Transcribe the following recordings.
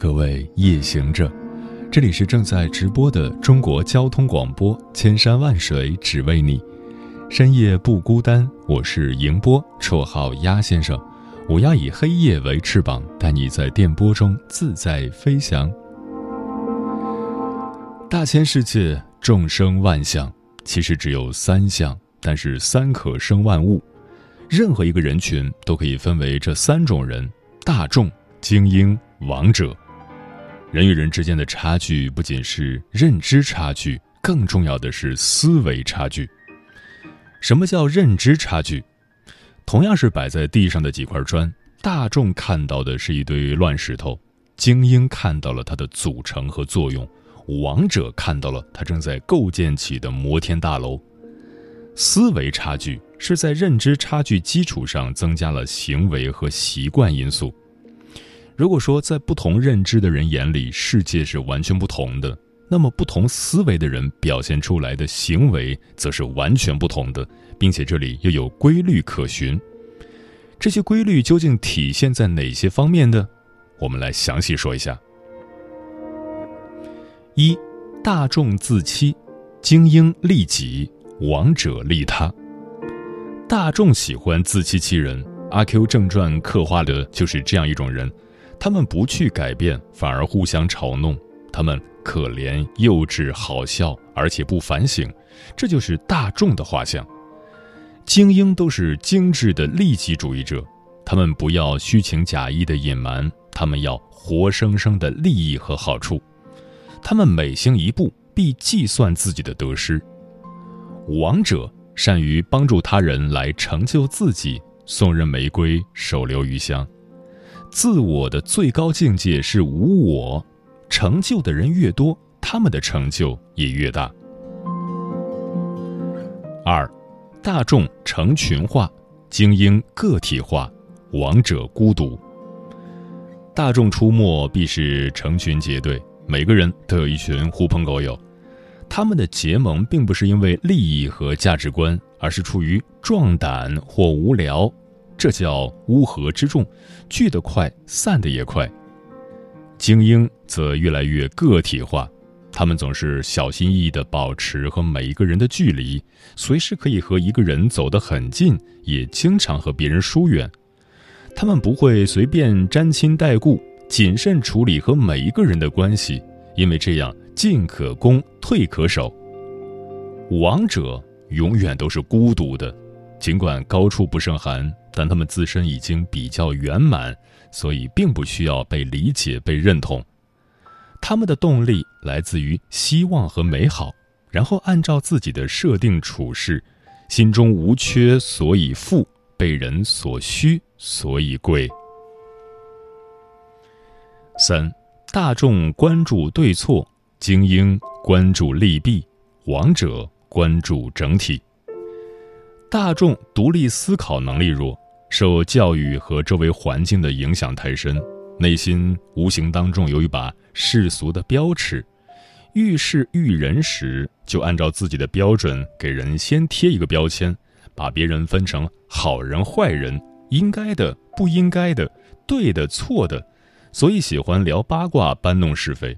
各位夜行者，这里是正在直播的中国交通广播，千山万水只为你，深夜不孤单。我是迎波，绰号鸭先生。我要以黑夜为翅膀，带你在电波中自在飞翔。大千世界，众生万象，其实只有三项，但是三可生万物。任何一个人群都可以分为这三种人：大众、精英。王者，人与人之间的差距不仅是认知差距，更重要的是思维差距。什么叫认知差距？同样是摆在地上的几块砖，大众看到的是一堆乱石头，精英看到了它的组成和作用，王者看到了它正在构建起的摩天大楼。思维差距是在认知差距基础上增加了行为和习惯因素。如果说在不同认知的人眼里，世界是完全不同的，那么不同思维的人表现出来的行为则是完全不同的，并且这里又有规律可循。这些规律究竟体现在哪些方面呢？我们来详细说一下。一，大众自欺，精英利己，王者利他。大众喜欢自欺欺人，《阿 Q 正传》刻画的就是这样一种人。他们不去改变，反而互相嘲弄。他们可怜、幼稚、好笑，而且不反省，这就是大众的画像。精英都是精致的利己主义者，他们不要虚情假意的隐瞒，他们要活生生的利益和好处。他们每行一步，必计算自己的得失。王者善于帮助他人来成就自己，送人玫瑰，手留余香。自我的最高境界是无我，成就的人越多，他们的成就也越大。二，大众成群化，精英个体化，王者孤独。大众出没必是成群结队，每个人都有一群狐朋狗友，他们的结盟并不是因为利益和价值观，而是出于壮胆或无聊。这叫乌合之众，聚得快，散得也快。精英则越来越个体化，他们总是小心翼翼地保持和每一个人的距离，随时可以和一个人走得很近，也经常和别人疏远。他们不会随便沾亲带故，谨慎处理和每一个人的关系，因为这样进可攻，退可守。王者永远都是孤独的，尽管高处不胜寒。但他们自身已经比较圆满，所以并不需要被理解、被认同。他们的动力来自于希望和美好，然后按照自己的设定处事，心中无缺，所以富；被人所需，所以贵。三，大众关注对错，精英关注利弊，王者关注整体。大众独立思考能力弱。受教育和周围环境的影响太深，内心无形当中有一把世俗的标尺，遇事遇人时就按照自己的标准给人先贴一个标签，把别人分成好人坏人、应该的不应该的、对的错的，所以喜欢聊八卦、搬弄是非。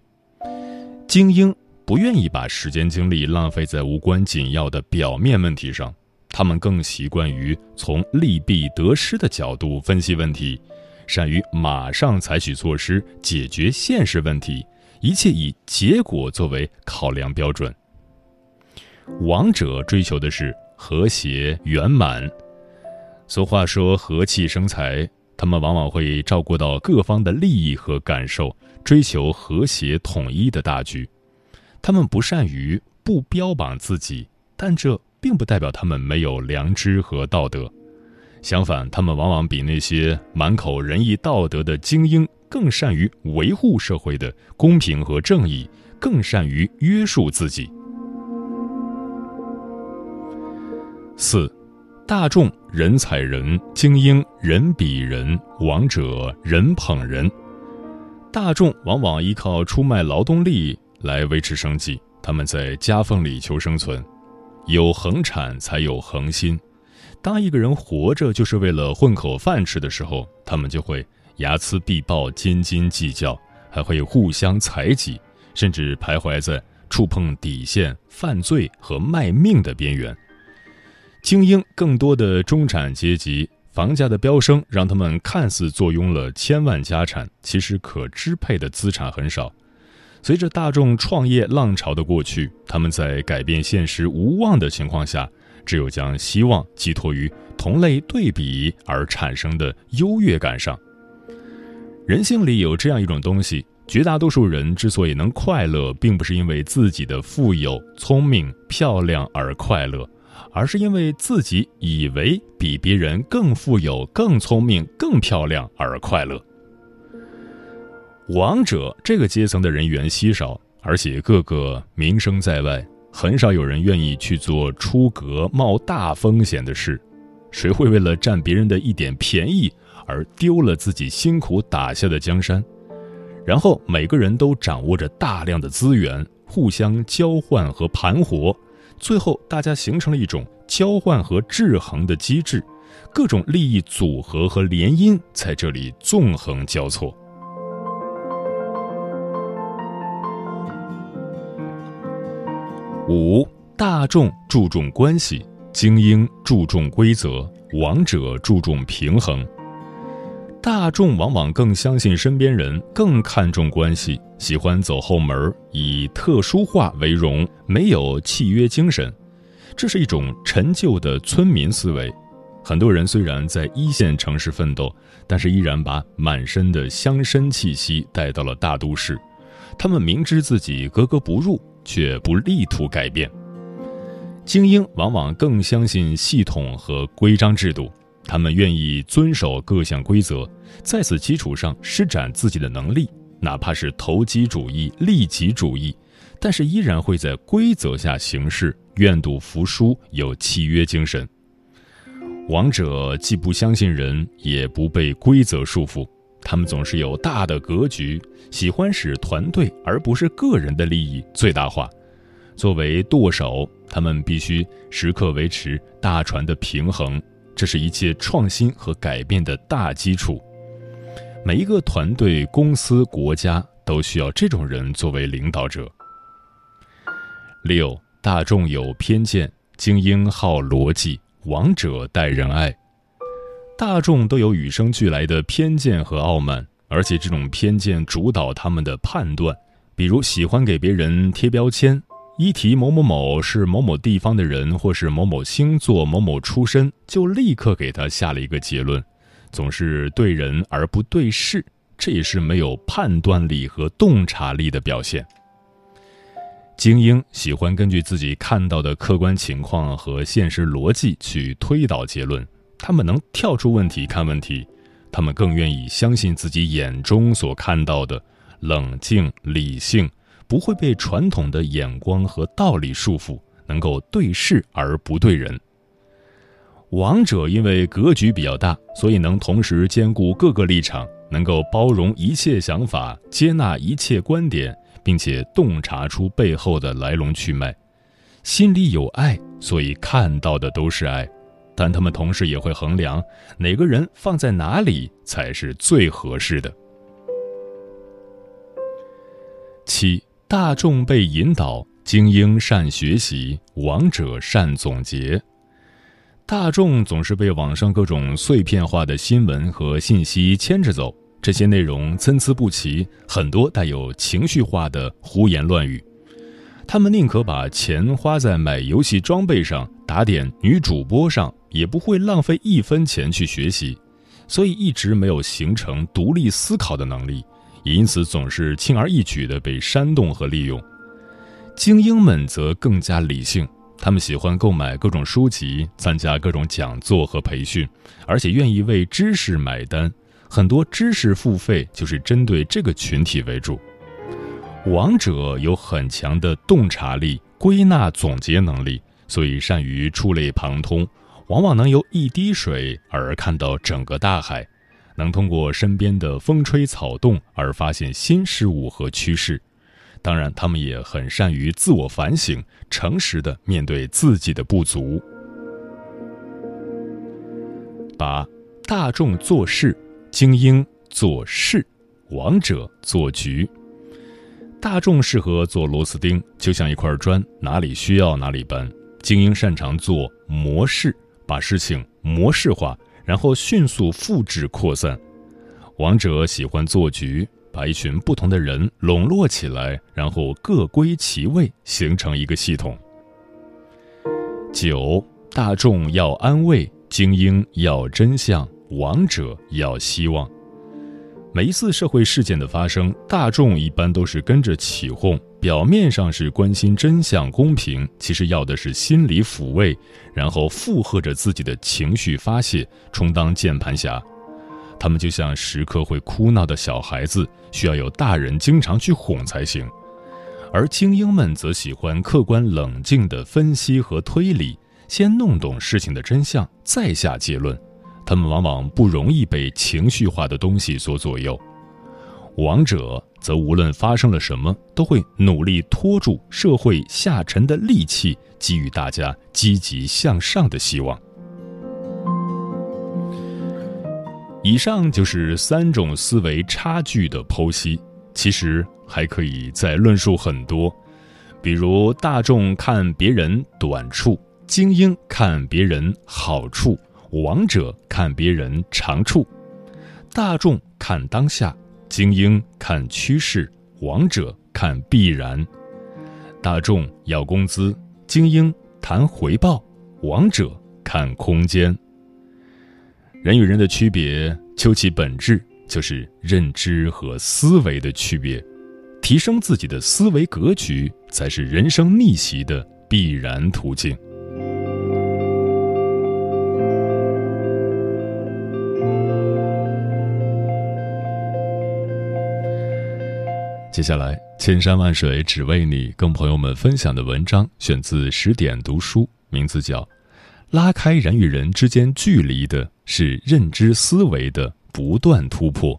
精英不愿意把时间精力浪费在无关紧要的表面问题上。他们更习惯于从利弊得失的角度分析问题，善于马上采取措施解决现实问题，一切以结果作为考量标准。王者追求的是和谐圆满。俗话说“和气生财”，他们往往会照顾到各方的利益和感受，追求和谐统一的大局。他们不善于不标榜自己，但这并不代表他们没有良知和道德。相反，他们往往比那些满口仁义道德的精英更善于维护社会的公平和正义，更善于约束自己。四，大众人踩人，精英人比人，王者人捧人。大众往往依靠出卖劳动力来维持生计，他们在夹缝里求生存，有恒产才有恒心。当一个人活着就是为了混口饭吃的时候，他们就会睚眦必报、斤斤计较，还会互相猜忌，甚至徘徊在触碰底线、犯罪和卖命的边缘。精英更多的中产阶级，房价的飙升让他们看似坐拥了千万家产，其实可支配的资产很少。随着大众创业浪潮的过去，他们在改变现实无望的情况下。只有将希望寄托于同类对比而产生的优越感上。人性里有这样一种东西：绝大多数人之所以能快乐，并不是因为自己的富有、聪明、漂亮而快乐，而是因为自己以为比别人更富有、更聪明、更漂亮而快乐。王者这个阶层的人员稀少，而且个个名声在外。很少有人愿意去做出格、冒大风险的事，谁会为了占别人的一点便宜而丢了自己辛苦打下的江山？然后每个人都掌握着大量的资源，互相交换和盘活，最后大家形成了一种交换和制衡的机制，各种利益组合和联姻在这里纵横交错。五大众注重关系，精英注重规则，王者注重平衡。大众往往更相信身边人，更看重关系，喜欢走后门，以特殊化为荣，没有契约精神。这是一种陈旧的村民思维。很多人虽然在一线城市奋斗，但是依然把满身的乡绅气息带到了大都市。他们明知自己格格不入。却不力图改变。精英往往更相信系统和规章制度，他们愿意遵守各项规则，在此基础上施展自己的能力，哪怕是投机主义、利己主义，但是依然会在规则下行事，愿赌服输，有契约精神。王者既不相信人，也不被规则束缚。他们总是有大的格局，喜欢使团队而不是个人的利益最大化。作为舵手，他们必须时刻维持大船的平衡，这是一切创新和改变的大基础。每一个团队、公司、国家都需要这种人作为领导者。六大众有偏见，精英好逻辑，王者待人爱。大众都有与生俱来的偏见和傲慢，而且这种偏见主导他们的判断。比如喜欢给别人贴标签，一提某某某是某某地方的人，或是某某星座、某某出身，就立刻给他下了一个结论，总是对人而不对事，这也是没有判断力和洞察力的表现。精英喜欢根据自己看到的客观情况和现实逻辑去推导结论。他们能跳出问题看问题，他们更愿意相信自己眼中所看到的，冷静理性，不会被传统的眼光和道理束缚，能够对事而不对人。王者因为格局比较大，所以能同时兼顾各个立场，能够包容一切想法，接纳一切观点，并且洞察出背后的来龙去脉，心里有爱，所以看到的都是爱。但他们同时也会衡量哪个人放在哪里才是最合适的。七大众被引导，精英善学习，王者善总结。大众总是被网上各种碎片化的新闻和信息牵着走，这些内容参差不齐，很多带有情绪化的胡言乱语。他们宁可把钱花在买游戏装备上、打点女主播上，也不会浪费一分钱去学习，所以一直没有形成独立思考的能力，因此总是轻而易举地被煽动和利用。精英们则更加理性，他们喜欢购买各种书籍，参加各种讲座和培训，而且愿意为知识买单。很多知识付费就是针对这个群体为主。王者有很强的洞察力、归纳总结能力，所以善于触类旁通，往往能由一滴水而看到整个大海，能通过身边的风吹草动而发现新事物和趋势。当然，他们也很善于自我反省，诚实的面对自己的不足。八，大众做事，精英做事，王者做局。大众适合做螺丝钉，就像一块砖，哪里需要哪里搬。精英擅长做模式，把事情模式化，然后迅速复制扩散。王者喜欢做局，把一群不同的人笼络起来，然后各归其位，形成一个系统。九，大众要安慰，精英要真相，王者要希望。每一次社会事件的发生，大众一般都是跟着起哄，表面上是关心真相公平，其实要的是心理抚慰，然后附和着自己的情绪发泄，充当键盘侠。他们就像时刻会哭闹的小孩子，需要有大人经常去哄才行。而精英们则喜欢客观冷静的分析和推理，先弄懂事情的真相，再下结论。他们往往不容易被情绪化的东西所左右，王者则无论发生了什么，都会努力拖住社会下沉的戾气，给予大家积极向上的希望。以上就是三种思维差距的剖析，其实还可以再论述很多，比如大众看别人短处，精英看别人好处。王者看别人长处，大众看当下，精英看趋势，王者看必然。大众要工资，精英谈回报，王者看空间。人与人的区别，究其本质就是认知和思维的区别。提升自己的思维格局，才是人生逆袭的必然途径。接下来，千山万水只为你，跟朋友们分享的文章选自十点读书，名字叫《拉开人与人之间距离的是认知思维的不断突破》，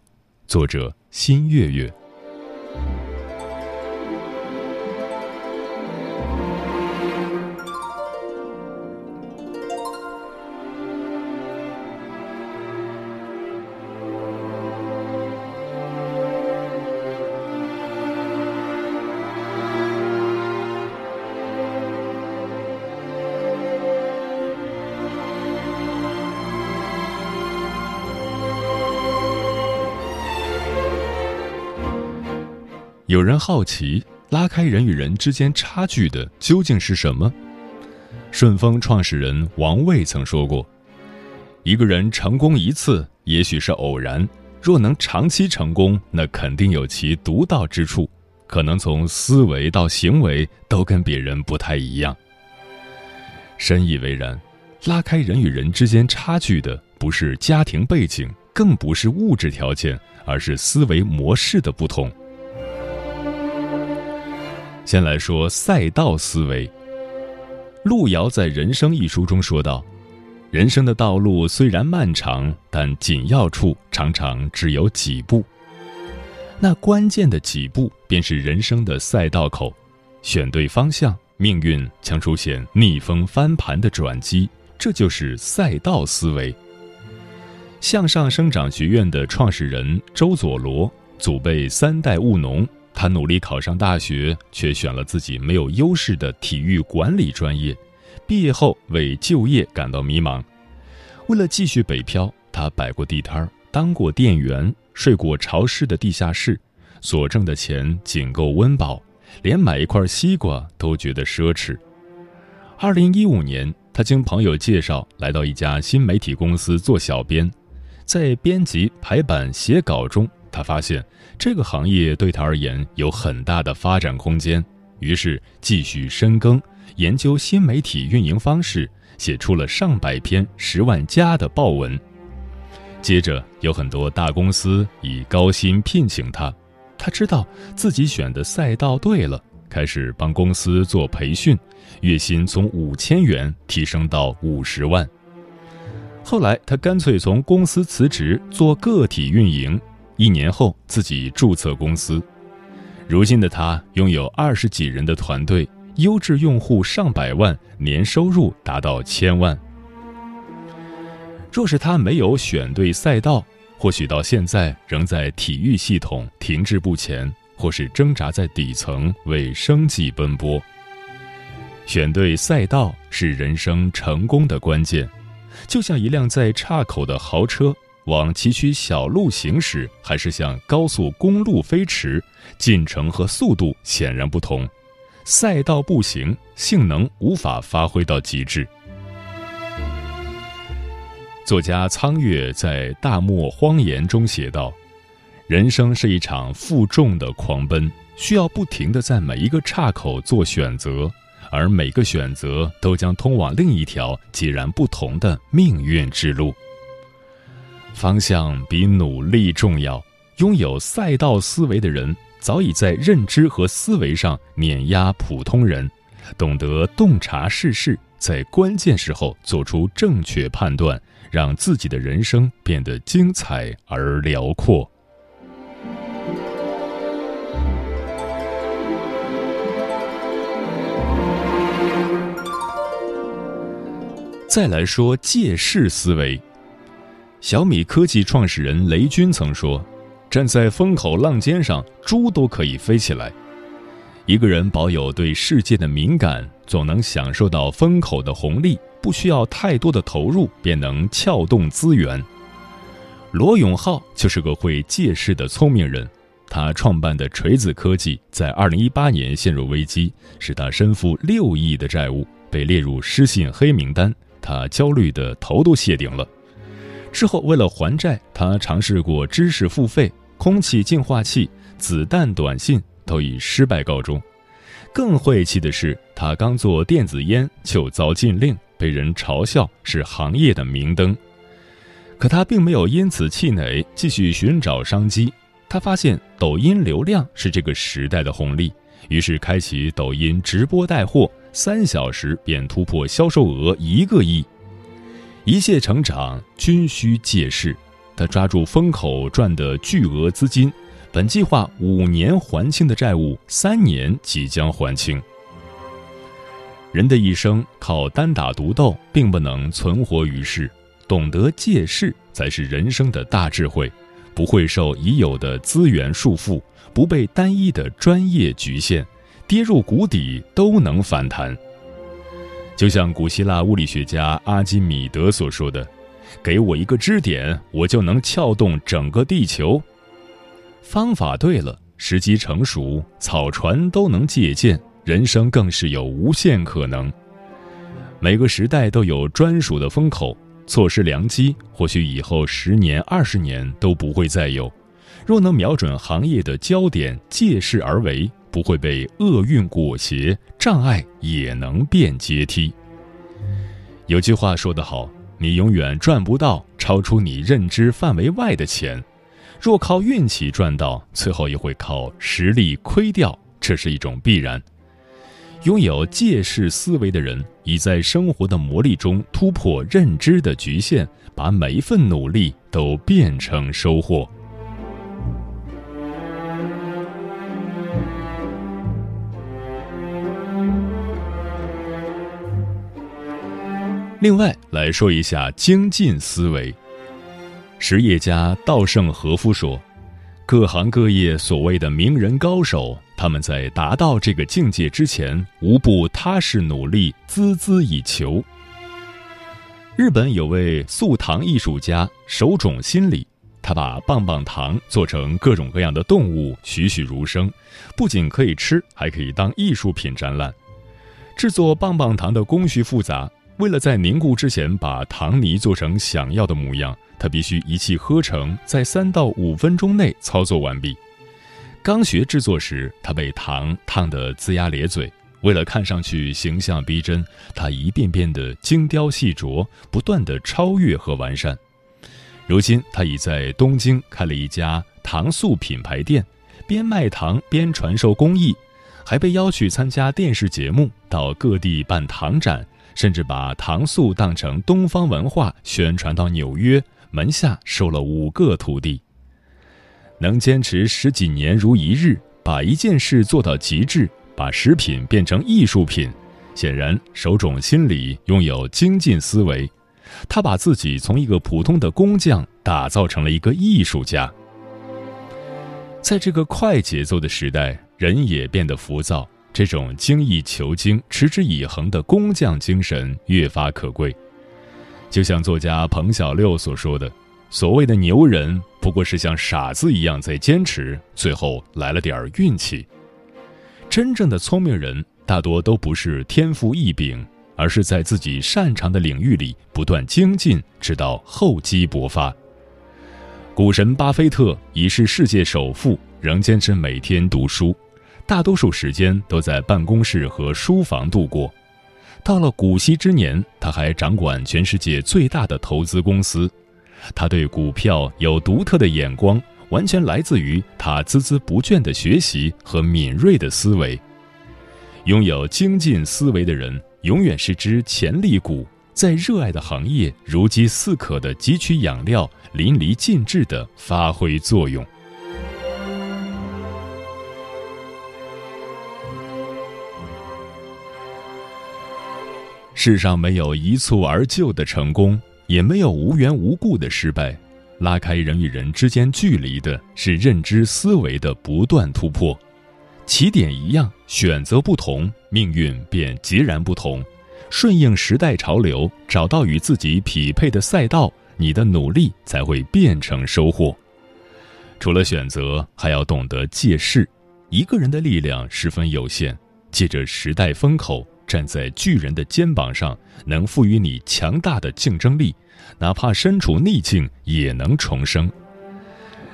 作者新月月。有人好奇，拉开人与人之间差距的究竟是什么？顺丰创始人王卫曾说过：“一个人成功一次，也许是偶然；若能长期成功，那肯定有其独到之处，可能从思维到行为都跟别人不太一样。”深以为然，拉开人与人之间差距的不是家庭背景，更不是物质条件，而是思维模式的不同。先来说赛道思维。路遥在《人生》一书中说道：“人生的道路虽然漫长，但紧要处常常只有几步。那关键的几步，便是人生的赛道口。选对方向，命运将出现逆风翻盘的转机。这就是赛道思维。”向上生长学院的创始人周佐罗，祖辈三代务农。他努力考上大学，却选了自己没有优势的体育管理专业，毕业后为就业感到迷茫。为了继续北漂，他摆过地摊儿，当过店员，睡过潮湿的地下室，所挣的钱仅够温饱，连买一块西瓜都觉得奢侈。二零一五年，他经朋友介绍来到一家新媒体公司做小编，在编辑、排版、写稿中，他发现这个行业对他而言有很大的发展空间，于是继续深耕，研究新媒体运营方式。写出了上百篇十万加的报文，接着有很多大公司以高薪聘请他，他知道自己选的赛道对了，开始帮公司做培训，月薪从五千元提升到五十万。后来他干脆从公司辞职做个体运营，一年后自己注册公司。如今的他拥有二十几人的团队。优质用户上百万，年收入达到千万。若是他没有选对赛道，或许到现在仍在体育系统停滞不前，或是挣扎在底层为生计奔波。选对赛道是人生成功的关键，就像一辆在岔口的豪车往崎岖小路行驶，还是向高速公路飞驰，进程和速度显然不同。赛道不行，性能无法发挥到极致。作家苍月在《大漠荒言》中写道：“人生是一场负重的狂奔，需要不停的在每一个岔口做选择，而每个选择都将通往另一条截然不同的命运之路。方向比努力重要。拥有赛道思维的人。”早已在认知和思维上碾压普通人，懂得洞察世事，在关键时候做出正确判断，让自己的人生变得精彩而辽阔。再来说借势思维，小米科技创始人雷军曾说。站在风口浪尖上，猪都可以飞起来。一个人保有对世界的敏感，总能享受到风口的红利，不需要太多的投入，便能撬动资源。罗永浩就是个会借势的聪明人，他创办的锤子科技在二零一八年陷入危机，使他身负六亿的债务，被列入失信黑名单，他焦虑的头都谢顶了。之后为了还债，他尝试过知识付费。空气净化器、子弹短信都以失败告终。更晦气的是，他刚做电子烟就遭禁令，被人嘲笑是行业的明灯。可他并没有因此气馁，继续寻找商机。他发现抖音流量是这个时代的红利，于是开启抖音直播带货，三小时便突破销售额一个亿。一切成长均需借势。他抓住风口赚的巨额资金，本计划五年还清的债务，三年即将还清。人的一生靠单打独斗并不能存活于世，懂得借势才是人生的大智慧。不会受已有的资源束缚，不被单一的专业局限，跌入谷底都能反弹。就像古希腊物理学家阿基米德所说的。给我一个支点，我就能撬动整个地球。方法对了，时机成熟，草船都能借鉴，人生更是有无限可能。每个时代都有专属的风口，错失良机，或许以后十年、二十年都不会再有。若能瞄准行业的焦点，借势而为，不会被厄运裹挟，障碍也能变阶梯。有句话说得好。你永远赚不到超出你认知范围外的钱，若靠运气赚到，最后也会靠实力亏掉，这是一种必然。拥有借势思维的人，已在生活的磨砺中突破认知的局限，把每一份努力都变成收获。另外来说一下精进思维。实业家稻盛和夫说：“各行各业所谓的名人高手，他们在达到这个境界之前，无不踏实努力，孜孜以求。日本有位素糖艺术家手冢心理，他把棒棒糖做成各种各样的动物，栩栩如生，不仅可以吃，还可以当艺术品展览。制作棒棒糖的工序复杂，为了在凝固之前把糖泥做成想要的模样，他必须一气呵成，在三到五分钟内操作完毕。刚学制作时，他被糖烫得龇牙咧嘴。为了看上去形象逼真，他一遍遍的精雕细琢，不断的超越和完善。如今，他已在东京开了一家糖塑品牌店，边卖糖边传授工艺，还被邀去参加电视节目，到各地办糖展，甚至把糖塑当成东方文化宣传到纽约，门下收了五个徒弟。能坚持十几年如一日，把一件事做到极致。把食品变成艺术品，显然手冢心里拥有精进思维。他把自己从一个普通的工匠打造成了一个艺术家。在这个快节奏的时代，人也变得浮躁，这种精益求精、持之以恒的工匠精神越发可贵。就像作家彭小六所说的：“所谓的牛人，不过是像傻子一样在坚持，最后来了点运气。”真正的聪明人大多都不是天赋异禀，而是在自己擅长的领域里不断精进，直到厚积薄发。股神巴菲特已是世界首富，仍坚持每天读书，大多数时间都在办公室和书房度过。到了古稀之年，他还掌管全世界最大的投资公司。他对股票有独特的眼光。完全来自于他孜孜不倦的学习和敏锐的思维。拥有精进思维的人，永远是只潜力股，在热爱的行业如饥似渴的汲取养料，淋漓尽致的发挥作用。世上没有一蹴而就的成功，也没有无缘无故的失败。拉开人与人之间距离的是认知思维的不断突破，起点一样，选择不同，命运便截然不同。顺应时代潮流，找到与自己匹配的赛道，你的努力才会变成收获。除了选择，还要懂得借势。一个人的力量十分有限，借着时代风口，站在巨人的肩膀上，能赋予你强大的竞争力。哪怕身处逆境，也能重生。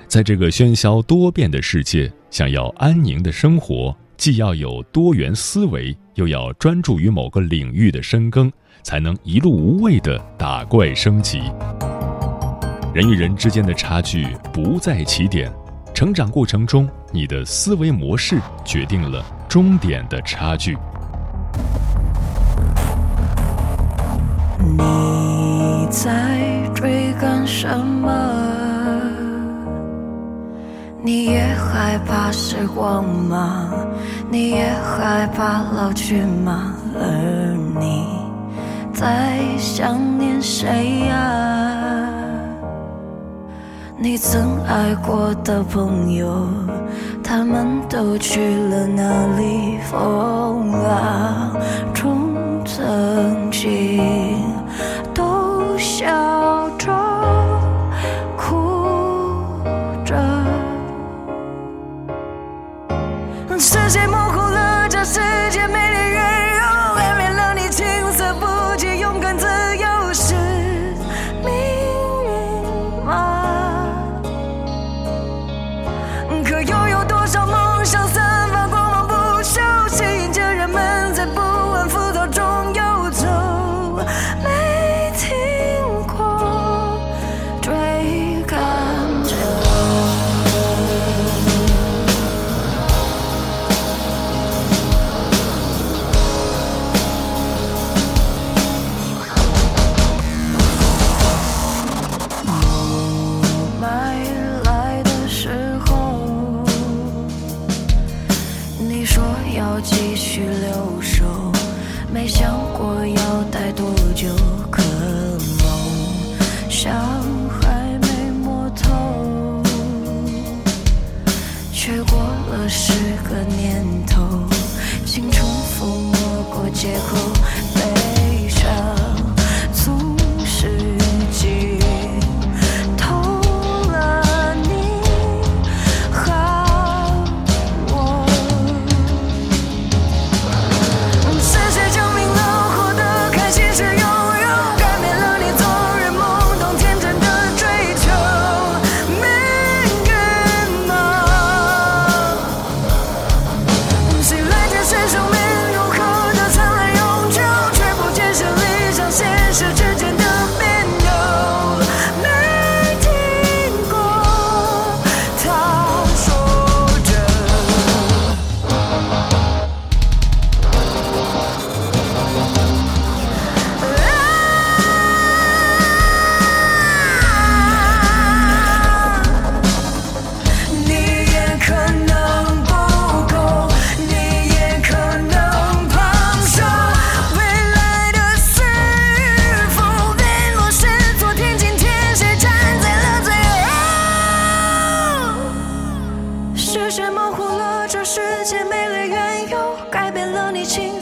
在这个喧嚣多变的世界，想要安宁的生活，既要有多元思维，又要专注于某个领域的深耕，才能一路无畏的打怪升级。人与人之间的差距不在起点，成长过程中，你的思维模式决定了终点的差距。你在追赶什么？你也害怕时光吗？你也害怕老去吗？而你在想念谁呀？你曾爱过的朋友，他们都去了哪里？风啊，中曾经。都消，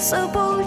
你